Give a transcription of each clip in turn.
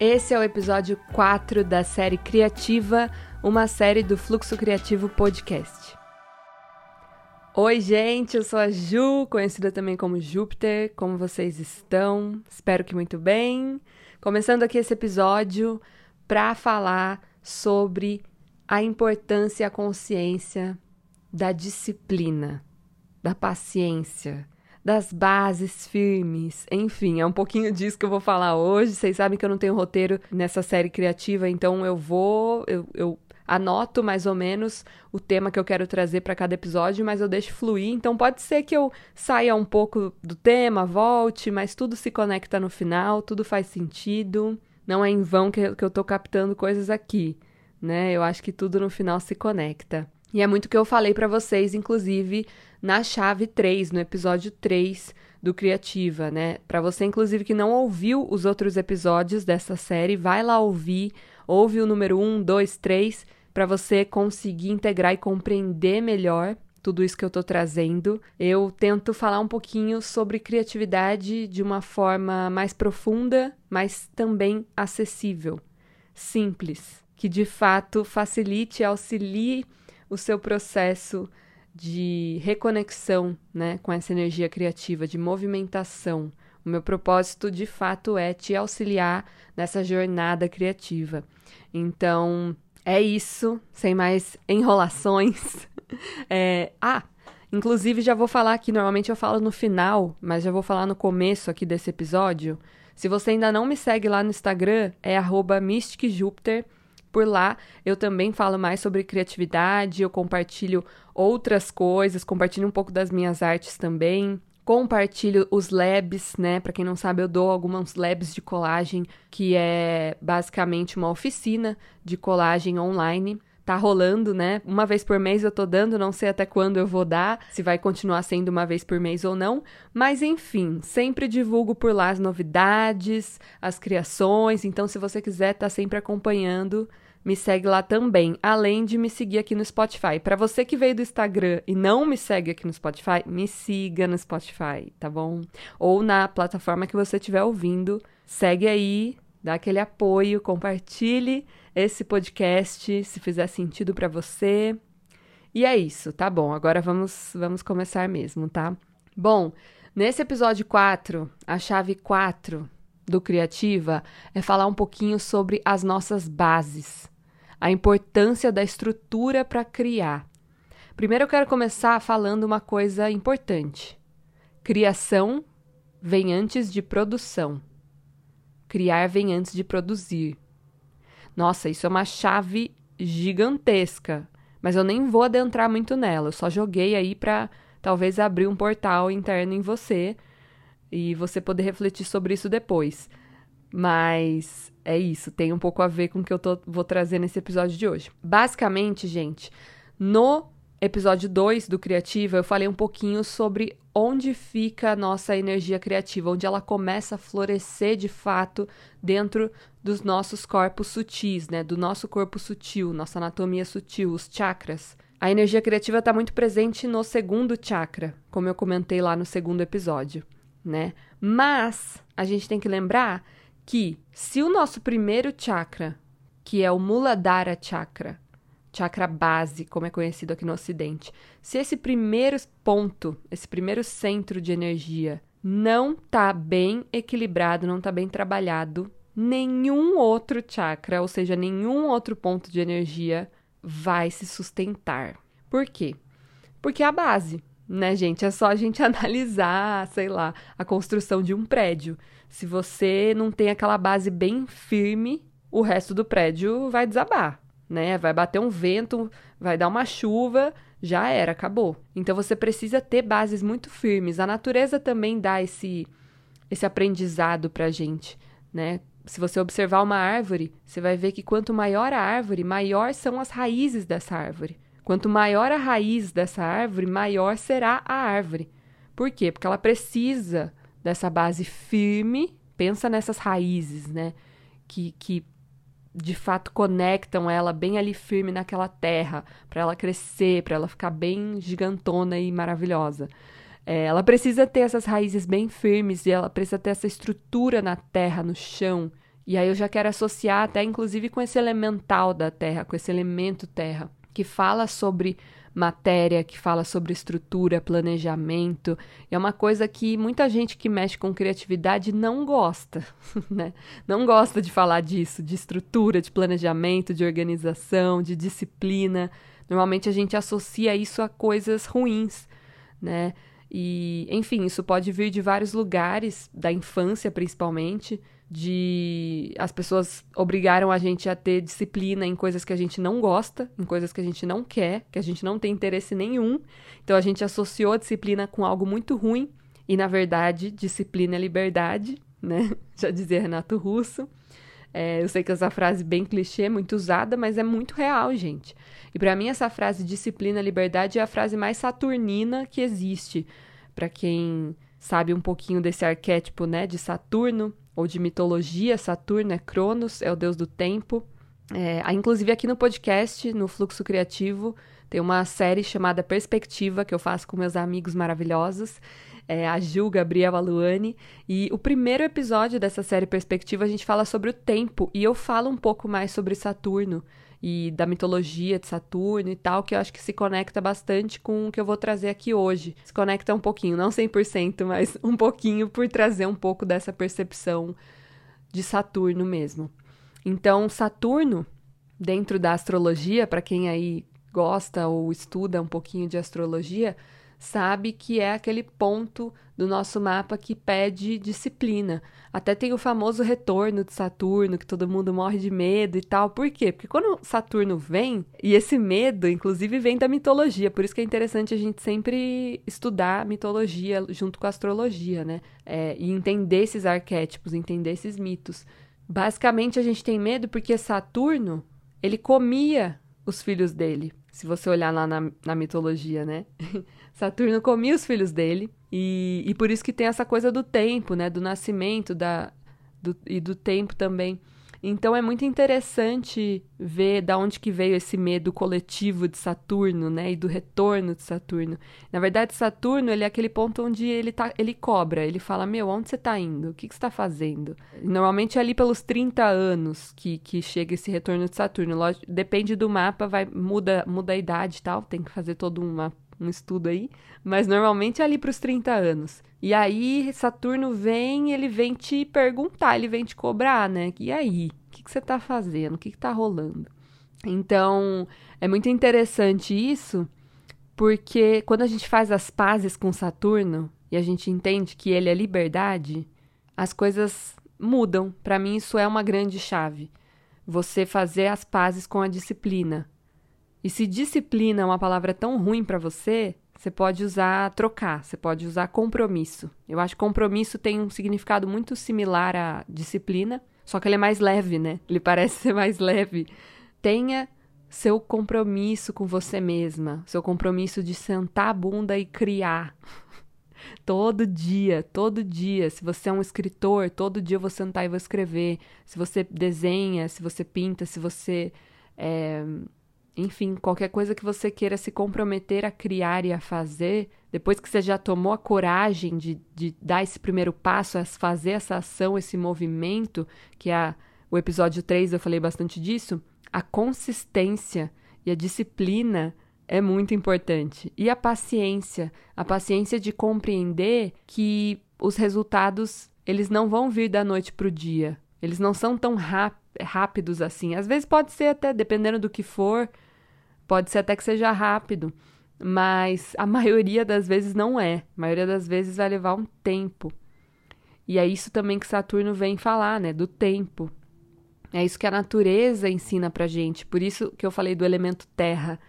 Esse é o episódio 4 da série Criativa, uma série do Fluxo Criativo Podcast. Oi, gente, eu sou a Ju, conhecida também como Júpiter. Como vocês estão? Espero que muito bem. Começando aqui esse episódio para falar sobre a importância e a consciência da disciplina, da paciência, das bases firmes. Enfim, é um pouquinho disso que eu vou falar hoje. Vocês sabem que eu não tenho roteiro nessa série criativa, então eu vou. Eu, eu anoto mais ou menos o tema que eu quero trazer para cada episódio, mas eu deixo fluir. Então pode ser que eu saia um pouco do tema, volte, mas tudo se conecta no final, tudo faz sentido. Não é em vão que, que eu estou captando coisas aqui, né? Eu acho que tudo no final se conecta. E é muito o que eu falei para vocês, inclusive, na chave 3, no episódio 3 do Criativa, né? Para você, inclusive, que não ouviu os outros episódios dessa série, vai lá ouvir, ouve o número 1, 2, 3, para você conseguir integrar e compreender melhor tudo isso que eu estou trazendo. Eu tento falar um pouquinho sobre criatividade de uma forma mais profunda, mas também acessível, simples, que de fato facilite e auxilie o seu processo de reconexão né, com essa energia criativa, de movimentação. O meu propósito, de fato, é te auxiliar nessa jornada criativa. Então, é isso, sem mais enrolações. É... Ah, inclusive já vou falar aqui, normalmente eu falo no final, mas já vou falar no começo aqui desse episódio. Se você ainda não me segue lá no Instagram, é mysticjupiter.com por lá eu também falo mais sobre criatividade, eu compartilho outras coisas, compartilho um pouco das minhas artes também. Compartilho os labs, né? Para quem não sabe, eu dou alguns labs de colagem, que é basicamente uma oficina de colagem online tá rolando, né? Uma vez por mês eu tô dando, não sei até quando eu vou dar, se vai continuar sendo uma vez por mês ou não, mas enfim, sempre divulgo por lá as novidades, as criações, então se você quiser tá sempre acompanhando, me segue lá também, além de me seguir aqui no Spotify. Para você que veio do Instagram e não me segue aqui no Spotify, me siga no Spotify, tá bom? Ou na plataforma que você estiver ouvindo, segue aí, dá aquele apoio, compartilhe esse podcast, se fizer sentido para você. E é isso, tá bom? Agora vamos, vamos começar mesmo, tá? Bom, nesse episódio 4, a chave 4 do Criativa é falar um pouquinho sobre as nossas bases, a importância da estrutura para criar. Primeiro eu quero começar falando uma coisa importante. Criação vem antes de produção. Criar vem antes de produzir. Nossa, isso é uma chave gigantesca, mas eu nem vou adentrar muito nela. Eu só joguei aí para talvez abrir um portal interno em você e você poder refletir sobre isso depois. Mas é isso, tem um pouco a ver com o que eu tô, vou trazer nesse episódio de hoje. Basicamente, gente, no episódio 2 do Criativa, eu falei um pouquinho sobre onde fica a nossa energia criativa, onde ela começa a florescer de fato dentro dos nossos corpos sutis, né? Do nosso corpo sutil, nossa anatomia sutil, os chakras. A energia criativa está muito presente no segundo chakra, como eu comentei lá no segundo episódio, né? Mas a gente tem que lembrar que se o nosso primeiro chakra, que é o Muladhara chakra, chakra base, como é conhecido aqui no Ocidente. Se esse primeiro ponto, esse primeiro centro de energia não está bem equilibrado, não está bem trabalhado, nenhum outro chakra, ou seja, nenhum outro ponto de energia vai se sustentar. Por quê? Porque é a base, né, gente? É só a gente analisar, sei lá, a construção de um prédio. Se você não tem aquela base bem firme, o resto do prédio vai desabar né? Vai bater um vento, vai dar uma chuva, já era, acabou. Então você precisa ter bases muito firmes. A natureza também dá esse esse aprendizado pra gente, né? Se você observar uma árvore, você vai ver que quanto maior a árvore, maior são as raízes dessa árvore. Quanto maior a raiz dessa árvore, maior será a árvore. Por quê? Porque ela precisa dessa base firme. Pensa nessas raízes, né? Que, que de fato conectam ela bem ali firme naquela terra, para ela crescer, para ela ficar bem gigantona e maravilhosa. É, ela precisa ter essas raízes bem firmes e ela precisa ter essa estrutura na terra, no chão. E aí eu já quero associar até inclusive com esse elemental da Terra, com esse elemento Terra, que fala sobre matéria, que fala sobre estrutura, planejamento. E é uma coisa que muita gente que mexe com criatividade não gosta, né? Não gosta de falar disso, de estrutura, de planejamento, de organização, de disciplina. Normalmente a gente associa isso a coisas ruins, né? E, enfim, isso pode vir de vários lugares, da infância principalmente, de as pessoas obrigaram a gente a ter disciplina em coisas que a gente não gosta, em coisas que a gente não quer, que a gente não tem interesse nenhum. Então a gente associou a disciplina com algo muito ruim, e na verdade, disciplina é liberdade, né? Já dizia Renato Russo. É, eu sei que essa frase bem clichê, muito usada, mas é muito real, gente. E para mim essa frase disciplina, liberdade é a frase mais saturnina que existe. Para quem sabe um pouquinho desse arquétipo, né, de Saturno ou de mitologia, Saturno é Cronos, é o deus do tempo. É, inclusive aqui no podcast, no Fluxo Criativo, tem uma série chamada Perspectiva que eu faço com meus amigos maravilhosos é, a Gabriel, a Luane. E o primeiro episódio dessa série Perspectiva a gente fala sobre o tempo e eu falo um pouco mais sobre Saturno e da mitologia de Saturno e tal, que eu acho que se conecta bastante com o que eu vou trazer aqui hoje. Se conecta um pouquinho, não 100%, mas um pouquinho por trazer um pouco dessa percepção de Saturno mesmo. Então, Saturno, dentro da astrologia, para quem aí gosta ou estuda um pouquinho de astrologia, sabe que é aquele ponto do nosso mapa que pede disciplina. Até tem o famoso retorno de Saturno, que todo mundo morre de medo e tal. Por quê? Porque quando Saturno vem, e esse medo, inclusive, vem da mitologia. Por isso que é interessante a gente sempre estudar mitologia junto com a astrologia, né? É, e entender esses arquétipos, entender esses mitos. Basicamente, a gente tem medo porque Saturno, ele comia os filhos dele. Se você olhar lá na, na mitologia, né? Saturno comia os filhos dele. E, e por isso que tem essa coisa do tempo, né? Do nascimento da, do, e do tempo também. Então é muito interessante ver da onde que veio esse medo coletivo de Saturno, né, e do retorno de Saturno. Na verdade, Saturno, ele é aquele ponto onde ele tá, ele cobra, ele fala: "Meu, onde você está indo? O que que você tá fazendo?". Normalmente é ali pelos 30 anos que, que chega esse retorno de Saturno. Lógico, depende do mapa, vai muda muda a idade e tal, tem que fazer todo uma um estudo aí, mas normalmente é ali para os 30 anos. E aí Saturno vem, ele vem te perguntar, ele vem te cobrar, né? E aí, o que, que você está fazendo? O que está rolando? Então, é muito interessante isso, porque quando a gente faz as pazes com Saturno e a gente entende que ele é liberdade, as coisas mudam. Para mim, isso é uma grande chave. Você fazer as pazes com a disciplina, e se disciplina é uma palavra tão ruim para você, você pode usar trocar, você pode usar compromisso. Eu acho que compromisso tem um significado muito similar à disciplina, só que ele é mais leve, né? Ele parece ser mais leve. Tenha seu compromisso com você mesma, seu compromisso de sentar a bunda e criar. todo dia, todo dia. Se você é um escritor, todo dia eu vou sentar e vou escrever. Se você desenha, se você pinta, se você é, enfim, qualquer coisa que você queira se comprometer a criar e a fazer, depois que você já tomou a coragem de, de dar esse primeiro passo, a fazer essa ação, esse movimento, que é o episódio 3 eu falei bastante disso, a consistência e a disciplina é muito importante. E a paciência, a paciência de compreender que os resultados, eles não vão vir da noite para o dia. Eles não são tão rápidos assim. Às vezes pode ser até, dependendo do que for, Pode ser até que seja rápido, mas a maioria das vezes não é. A maioria das vezes vai levar um tempo. E é isso também que Saturno vem falar, né? Do tempo. É isso que a natureza ensina pra gente. Por isso que eu falei do elemento terra,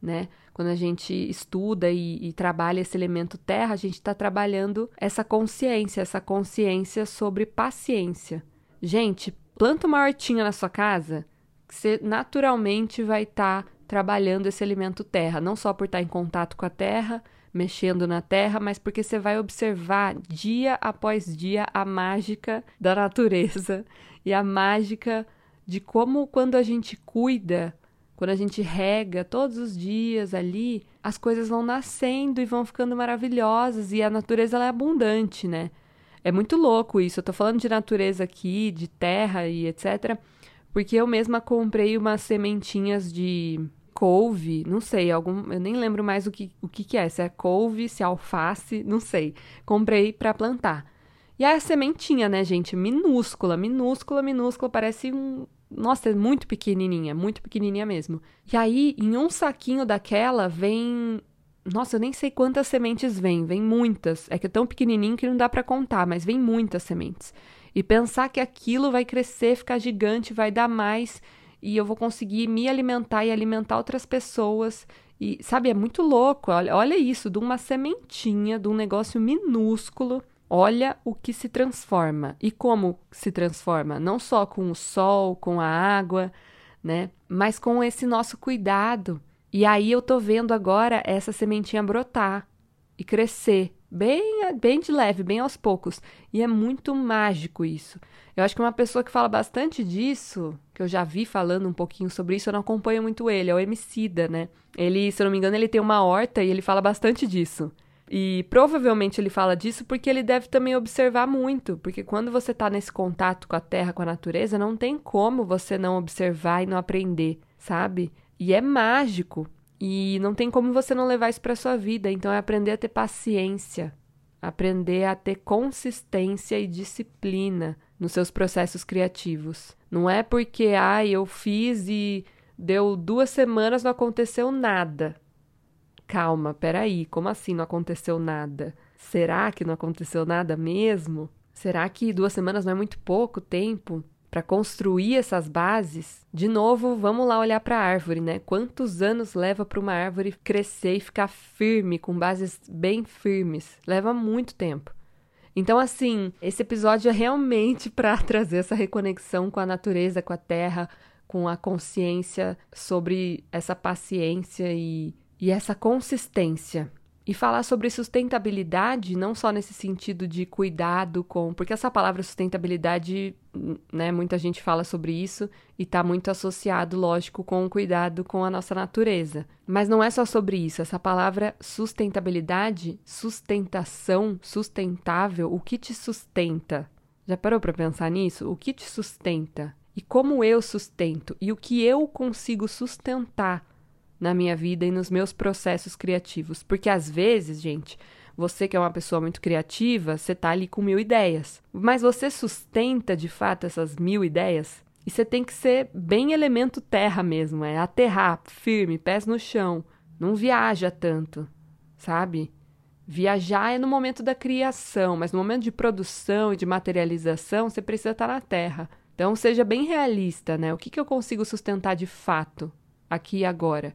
né? Quando a gente estuda e, e trabalha esse elemento terra, a gente está trabalhando essa consciência, essa consciência sobre paciência. Gente, planta uma hortinha na sua casa, você naturalmente vai estar tá trabalhando esse elemento terra, não só por estar em contato com a terra, mexendo na terra, mas porque você vai observar dia após dia a mágica da natureza e a mágica de como quando a gente cuida, quando a gente rega todos os dias ali, as coisas vão nascendo e vão ficando maravilhosas e a natureza ela é abundante, né? É muito louco isso. Eu tô falando de natureza aqui, de terra e etc. Porque eu mesma comprei umas sementinhas de couve, não sei, algum, eu nem lembro mais o que, o que, que é, se é couve, se é alface, não sei. Comprei para plantar. E aí a sementinha, né, gente, minúscula, minúscula, minúscula, parece um, nossa, é muito pequenininha, muito pequenininha mesmo. E aí, em um saquinho daquela, vem. Nossa, eu nem sei quantas sementes vem, vem muitas. É que é tão pequenininho que não dá para contar, mas vem muitas sementes. E pensar que aquilo vai crescer, ficar gigante, vai dar mais e eu vou conseguir me alimentar e alimentar outras pessoas. E, sabe, é muito louco. Olha, olha isso, de uma sementinha, de um negócio minúsculo. Olha o que se transforma. E como se transforma? Não só com o sol, com a água, né? Mas com esse nosso cuidado. E aí eu tô vendo agora essa sementinha brotar e crescer bem, bem de leve, bem aos poucos. E é muito mágico isso. Eu acho que uma pessoa que fala bastante disso, que eu já vi falando um pouquinho sobre isso, eu não acompanho muito ele, é o Emicida, né? Ele, se eu não me engano, ele tem uma horta e ele fala bastante disso. E provavelmente ele fala disso porque ele deve também observar muito, porque quando você está nesse contato com a terra, com a natureza, não tem como você não observar e não aprender, sabe? E é mágico. E não tem como você não levar isso para sua vida. Então é aprender a ter paciência, aprender a ter consistência e disciplina nos seus processos criativos. Não é porque, ah, eu fiz e deu duas semanas não aconteceu nada. Calma, peraí, como assim não aconteceu nada? Será que não aconteceu nada mesmo? Será que duas semanas não é muito pouco tempo? Para construir essas bases, de novo, vamos lá olhar para a árvore, né? Quantos anos leva para uma árvore crescer e ficar firme, com bases bem firmes? Leva muito tempo. Então, assim, esse episódio é realmente para trazer essa reconexão com a natureza, com a terra, com a consciência sobre essa paciência e, e essa consistência e falar sobre sustentabilidade, não só nesse sentido de cuidado com. Porque essa palavra sustentabilidade, né, muita gente fala sobre isso e está muito associado, lógico, com o cuidado com a nossa natureza. Mas não é só sobre isso. Essa palavra sustentabilidade, sustentação, sustentável, o que te sustenta? Já parou para pensar nisso? O que te sustenta? E como eu sustento? E o que eu consigo sustentar? Na minha vida e nos meus processos criativos. Porque às vezes, gente, você que é uma pessoa muito criativa, você tá ali com mil ideias. Mas você sustenta de fato essas mil ideias? E você tem que ser bem elemento terra mesmo, é aterrar, firme, pés no chão. Não viaja tanto, sabe? Viajar é no momento da criação, mas no momento de produção e de materialização, você precisa estar na terra. Então, seja bem realista, né? O que, que eu consigo sustentar de fato, aqui e agora?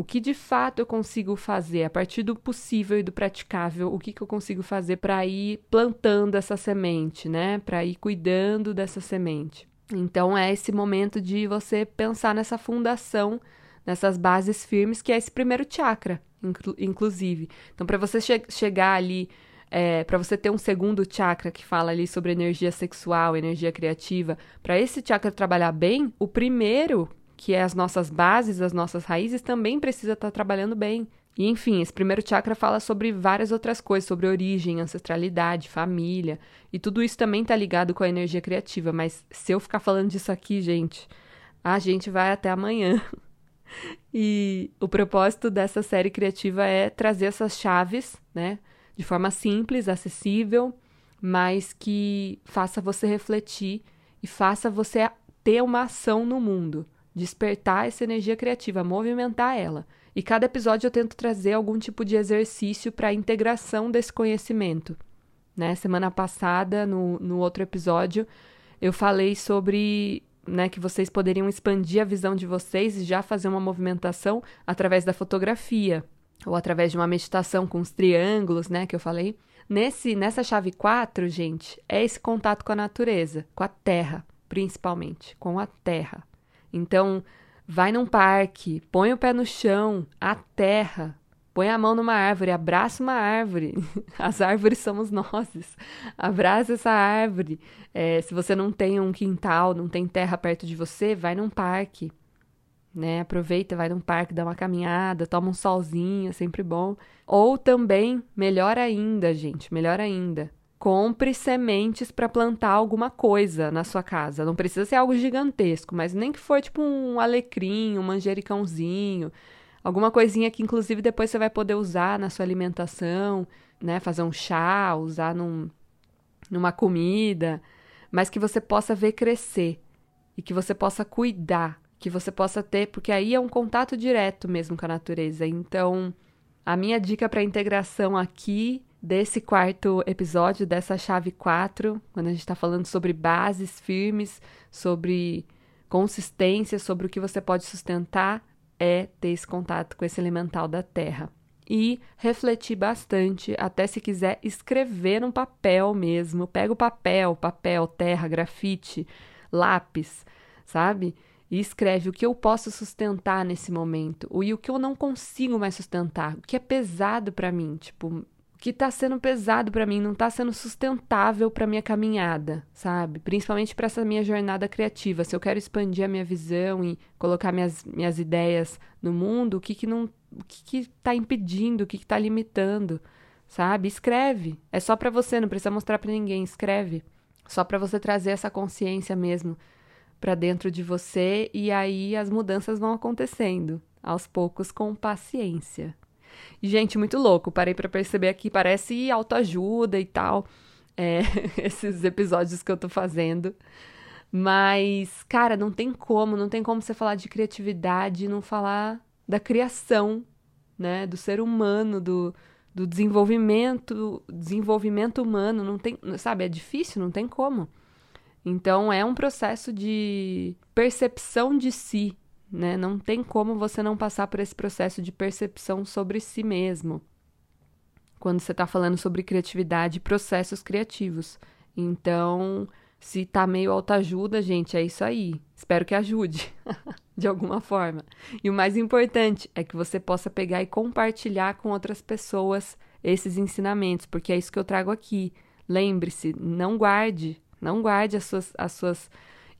O que de fato eu consigo fazer a partir do possível e do praticável? O que, que eu consigo fazer para ir plantando essa semente, né? Para ir cuidando dessa semente. Então é esse momento de você pensar nessa fundação, nessas bases firmes, que é esse primeiro chakra, inclu inclusive. Então, para você che chegar ali, é, para você ter um segundo chakra que fala ali sobre energia sexual, energia criativa, para esse chakra trabalhar bem, o primeiro que é as nossas bases, as nossas raízes, também precisa estar tá trabalhando bem. E enfim, esse primeiro chakra fala sobre várias outras coisas, sobre origem, ancestralidade, família, e tudo isso também está ligado com a energia criativa. Mas se eu ficar falando disso aqui, gente, a gente vai até amanhã. E o propósito dessa série criativa é trazer essas chaves, né, de forma simples, acessível, mas que faça você refletir e faça você ter uma ação no mundo despertar essa energia criativa, movimentar ela. E cada episódio eu tento trazer algum tipo de exercício para a integração desse conhecimento. Né? Semana passada, no, no outro episódio, eu falei sobre né, que vocês poderiam expandir a visão de vocês e já fazer uma movimentação através da fotografia ou através de uma meditação com os triângulos, né, que eu falei. Nesse nessa chave 4, gente, é esse contato com a natureza, com a terra, principalmente, com a terra. Então, vai num parque, põe o pé no chão, a terra, põe a mão numa árvore, abraça uma árvore. As árvores somos nós. Abraça essa árvore. É, se você não tem um quintal, não tem terra perto de você, vai num parque. Né? Aproveita, vai num parque, dá uma caminhada, toma um solzinho, é sempre bom. Ou também, melhor ainda, gente, melhor ainda, compre sementes para plantar alguma coisa na sua casa. Não precisa ser algo gigantesco, mas nem que for tipo um alecrim, um manjericãozinho, alguma coisinha que inclusive depois você vai poder usar na sua alimentação, né? Fazer um chá, usar num, numa comida, mas que você possa ver crescer e que você possa cuidar, que você possa ter, porque aí é um contato direto mesmo com a natureza. Então, a minha dica para integração aqui desse quarto episódio, dessa chave 4, quando a gente está falando sobre bases firmes, sobre consistência, sobre o que você pode sustentar, é ter esse contato com esse elemental da terra. E refletir bastante, até se quiser escrever no papel mesmo. Pega o papel, papel, terra, grafite, lápis, sabe? E escreve o que eu posso sustentar nesse momento, e o que eu não consigo mais sustentar, o que é pesado para mim, tipo, que tá sendo pesado para mim, não tá sendo sustentável para minha caminhada, sabe? Principalmente para essa minha jornada criativa. Se eu quero expandir a minha visão e colocar minhas, minhas ideias no mundo, o que que não o que que tá impedindo, o que que tá limitando, sabe? Escreve. É só para você, não precisa mostrar para ninguém, escreve. Só para você trazer essa consciência mesmo para dentro de você e aí as mudanças vão acontecendo aos poucos com paciência. Gente, muito louco. Parei para perceber aqui, parece autoajuda e tal, é, esses episódios que eu tô fazendo. Mas, cara, não tem como, não tem como você falar de criatividade e não falar da criação, né? Do ser humano, do, do desenvolvimento, desenvolvimento humano. Não tem, sabe, é difícil, não tem como. Então, é um processo de percepção de si, né? Não tem como você não passar por esse processo de percepção sobre si mesmo. Quando você está falando sobre criatividade e processos criativos. Então, se tá meio autoajuda, gente, é isso aí. Espero que ajude de alguma forma. E o mais importante é que você possa pegar e compartilhar com outras pessoas esses ensinamentos, porque é isso que eu trago aqui. Lembre-se, não guarde, não guarde as suas, as suas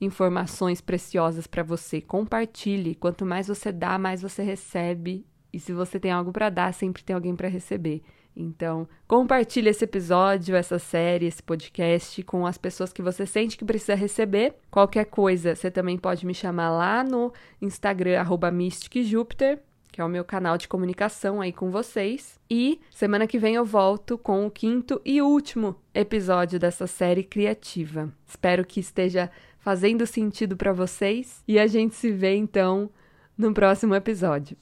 informações preciosas para você. Compartilhe. Quanto mais você dá, mais você recebe. E se você tem algo para dar, sempre tem alguém para receber. Então, compartilhe esse episódio, essa série, esse podcast com as pessoas que você sente que precisa receber. Qualquer coisa, você também pode me chamar lá no Instagram, MysticJupiter, que é o meu canal de comunicação aí com vocês. E semana que vem eu volto com o quinto e último episódio dessa série criativa. Espero que esteja fazendo sentido para vocês e a gente se vê então no próximo episódio.